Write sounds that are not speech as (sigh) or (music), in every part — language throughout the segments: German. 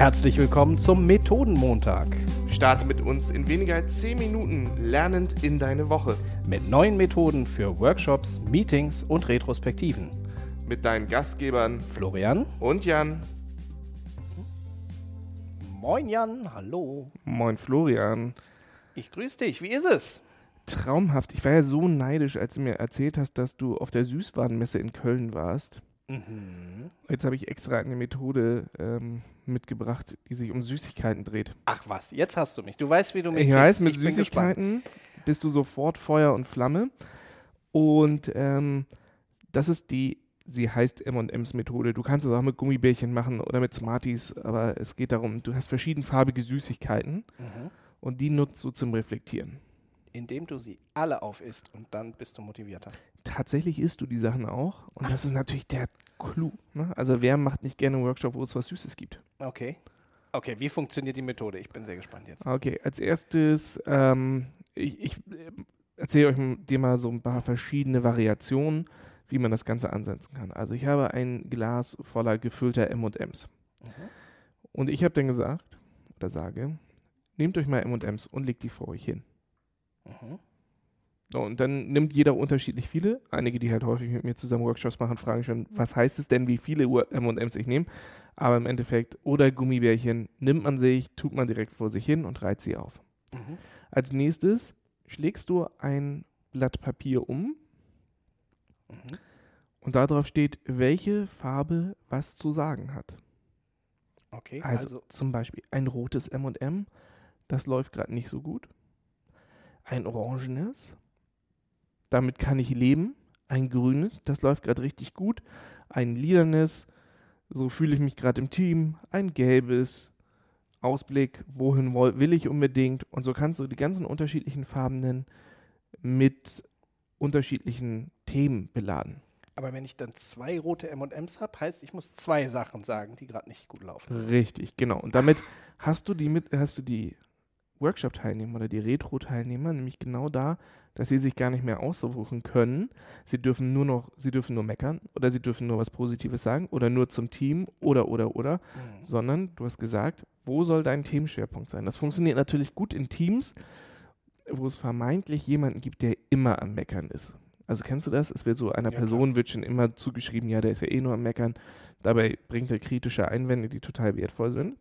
Herzlich willkommen zum Methodenmontag. Starte mit uns in weniger als 10 Minuten lernend in deine Woche. Mit neuen Methoden für Workshops, Meetings und Retrospektiven. Mit deinen Gastgebern Florian und Jan. Moin Jan, hallo. Moin Florian. Ich grüße dich, wie ist es? Traumhaft. Ich war ja so neidisch, als du mir erzählt hast, dass du auf der Süßwarenmesse in Köln warst. Mhm. Jetzt habe ich extra eine Methode ähm, mitgebracht, die sich um Süßigkeiten dreht. Ach was, jetzt hast du mich. Du weißt, wie du mich Ich kriegst. weiß, mit Ich. Süßigkeiten bist du sofort Feuer und Flamme. Und ähm, das ist die, sie heißt M&M's Methode. Du kannst es auch mit Gummibärchen machen oder mit Smarties, aber es geht darum, du hast verschiedenfarbige Süßigkeiten Mhm. und die nutzt du zum Reflektieren. Indem du sie alle aufisst und dann bist du motivierter. Tatsächlich isst du die Sachen auch und das ist natürlich der Clou. Ne? Also wer macht nicht gerne einen Workshop, wo es was Süßes gibt? Okay. Okay, wie funktioniert die Methode? Ich bin sehr gespannt jetzt. Okay, als erstes, ähm, ich, ich ähm, erzähle euch dir mal so ein paar verschiedene Variationen, wie man das Ganze ansetzen kann. Also ich habe ein Glas voller gefüllter M&Ms. Mhm. Und ich habe dann gesagt, oder sage, nehmt euch mal M&Ms und legt die vor euch hin. Mhm. So, und dann nimmt jeder unterschiedlich viele. Einige, die halt häufig mit mir zusammen Workshops machen, fragen schon, was heißt es denn, wie viele M&Ms ich nehme? Aber im Endeffekt, oder Gummibärchen, nimmt man sich, tut man direkt vor sich hin und reiht sie auf. Mhm. Als nächstes schlägst du ein Blatt Papier um Mhm. und darauf steht, welche Farbe was zu sagen hat. Okay, Also, also, zum Beispiel ein rotes M&M, das läuft gerade nicht so gut. Ein orangenes, damit kann ich leben. Ein grünes, das läuft gerade richtig gut. Ein lilanes, so fühle ich mich gerade im Team. Ein gelbes, Ausblick, wohin will ich unbedingt. Und so kannst du die ganzen unterschiedlichen Farben nennen mit unterschiedlichen Themen beladen. aber wenn ich dann zwei rote M&Ms habe, heißt, ich muss zwei Sachen sagen, die gerade nicht gut laufen. Richtig, genau. Und damit hast du die mit, hast du die Workshop-Teilnehmer oder die Retro-Teilnehmer nämlich genau da, dass sie sich gar nicht mehr aussuchen können. Sie dürfen nur noch, sie dürfen nur meckern oder sie dürfen nur was Positives sagen oder nur zum Team oder oder oder, Mhm. sondern du hast gesagt, wo soll dein Themenschwerpunkt sein? Das funktioniert natürlich gut in Teams, wo es vermeintlich jemanden gibt, der immer am Meckern ist. Also kennst du das? Es wird so einer Ja, Person wird schon immer zugeschrieben, ja, der ist ja eh nur am Meckern. Dabei bringt er kritische Einwände, die total wertvoll sind.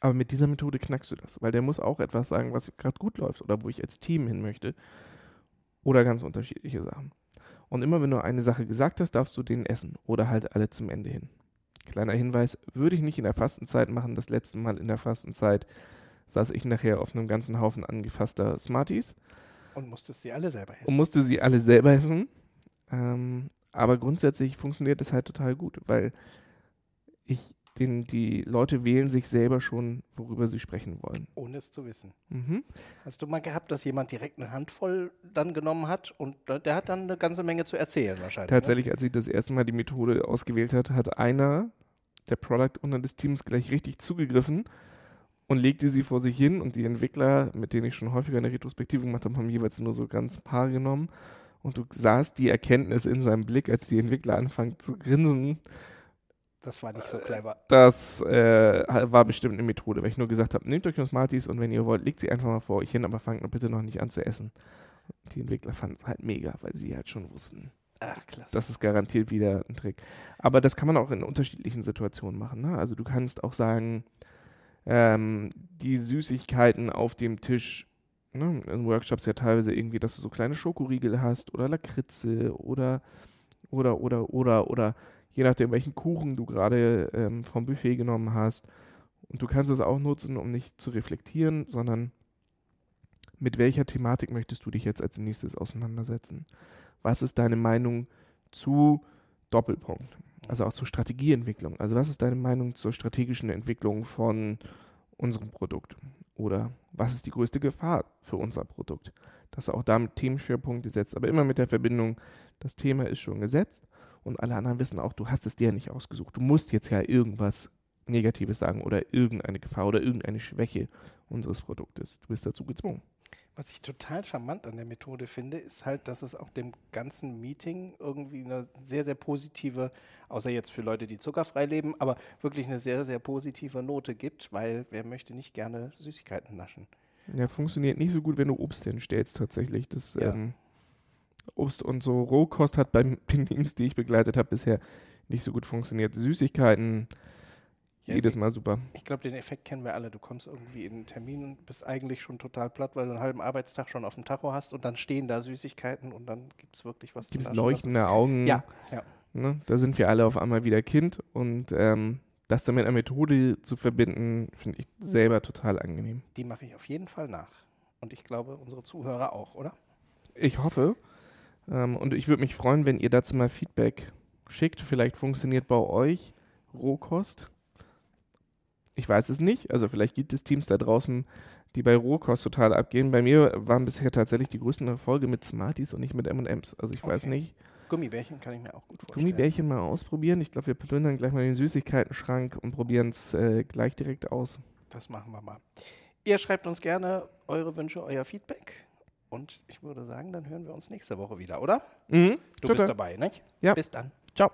Aber mit dieser Methode knackst du das, weil der muss auch etwas sagen, was gerade gut läuft oder wo ich als Team hin möchte. Oder ganz unterschiedliche Sachen. Und immer wenn du eine Sache gesagt hast, darfst du den essen oder halt alle zum Ende hin. Kleiner Hinweis, würde ich nicht in der Fastenzeit machen. Das letzte Mal in der Fastenzeit saß ich nachher auf einem ganzen Haufen angefasster Smarties Und musstest sie alle selber essen. und musste sie alle selber essen. Ähm, aber grundsätzlich funktioniert das halt total gut, weil ich den, die Leute wählen sich selber schon, worüber sie sprechen wollen. ohne es zu wissen. Mhm. Hast du mal gehabt, dass jemand direkt eine Handvoll dann genommen hat und der hat dann eine ganze Menge zu erzählen wahrscheinlich? ne? Tatsächlich, als ich das erste Mal die Methode ausgewählt hat, hat einer der Product Owner des Teams gleich richtig zugegriffen und legte sie vor sich hin und die Entwickler, mit denen ich schon häufiger eine Retrospektive gemacht habe, haben jeweils nur so ganz paar genommen und du sahst die Erkenntnis in seinem Blick, als die Entwickler anfangen zu grinsen. Das war nicht so clever. Das äh, war bestimmt eine Methode, weil ich nur gesagt habe, nehmt euch nur Smarties und wenn ihr wollt, legt sie einfach mal vor euch hin, aber fangt bitte noch nicht an zu essen. Die Entwickler fanden es halt mega, weil sie halt schon wussten, Ach, klasse. das ist garantiert wieder ein Trick. Aber das kann man auch in unterschiedlichen Situationen machen. Ne? Also du kannst auch sagen, ähm, die Süßigkeiten auf dem Tisch, ne? in Workshops ja teilweise irgendwie, dass du so kleine Schokoriegel hast oder Lakritze oder oder oder oder oder je nachdem, welchen Kuchen du gerade ähm, vom Buffet genommen hast. Und du kannst es auch nutzen, um nicht zu reflektieren, sondern mit welcher Thematik möchtest du dich jetzt als nächstes auseinandersetzen? Was ist deine Meinung zu Doppelpunkt? Also auch zur Strategieentwicklung. Also was ist deine Meinung zur strategischen Entwicklung von unserem Produkt? Oder was ist die größte Gefahr für unser Produkt? Dass du auch damit Themenschwerpunkte setzt, aber immer mit der Verbindung, das Thema ist schon gesetzt und alle anderen wissen auch, du hast es dir nicht ausgesucht. Du musst jetzt ja irgendwas Negatives sagen oder irgendeine Gefahr oder irgendeine Schwäche unseres Produktes. Du bist dazu gezwungen. Was ich total charmant an der Methode finde, ist halt, dass es auch dem ganzen Meeting irgendwie eine sehr, sehr positive, außer jetzt für Leute, die zuckerfrei leben, aber wirklich eine sehr, sehr positive Note gibt, weil wer möchte nicht gerne Süßigkeiten naschen? Ja, funktioniert nicht so gut, wenn du Obst hinstellst tatsächlich. Das ja. ähm, Obst und so Rohkost hat bei den (laughs) Teams, die ich begleitet habe, bisher nicht so gut funktioniert. Süßigkeiten ja, Jedes Mal super. Ich glaube, den Effekt kennen wir alle. Du kommst irgendwie in einen Termin und bist eigentlich schon total platt, weil du einen halben Arbeitstag schon auf dem Tacho hast und dann stehen da Süßigkeiten und dann gibt es wirklich was Gibt es leuchtende Augen. Ja, ja. Ne? Da sind wir alle auf einmal wieder Kind und ähm, das dann mit einer Methode zu verbinden, finde ich selber total angenehm. Die mache ich auf jeden Fall nach. Und ich glaube, unsere Zuhörer auch, oder? Ich hoffe. Ähm, und ich würde mich freuen, wenn ihr dazu mal Feedback schickt. Vielleicht funktioniert bei euch Rohkost ich weiß es nicht. Also vielleicht gibt es Teams da draußen, die bei Rohkost total abgehen. Bei mir waren bisher tatsächlich die größten Erfolge mit Smarties und nicht mit M&M's. Also ich okay. weiß nicht. Gummibärchen kann ich mir auch gut vorstellen. Gummibärchen mal ausprobieren. Ich glaube, wir plündern gleich mal den Süßigkeiten-Schrank und probieren es äh, gleich direkt aus. Das machen wir mal. Ihr schreibt uns gerne eure Wünsche, euer Feedback. Und ich würde sagen, dann hören wir uns nächste Woche wieder, oder? Mhm. Du Total. bist dabei, nicht? Ja. Bis dann. Ciao.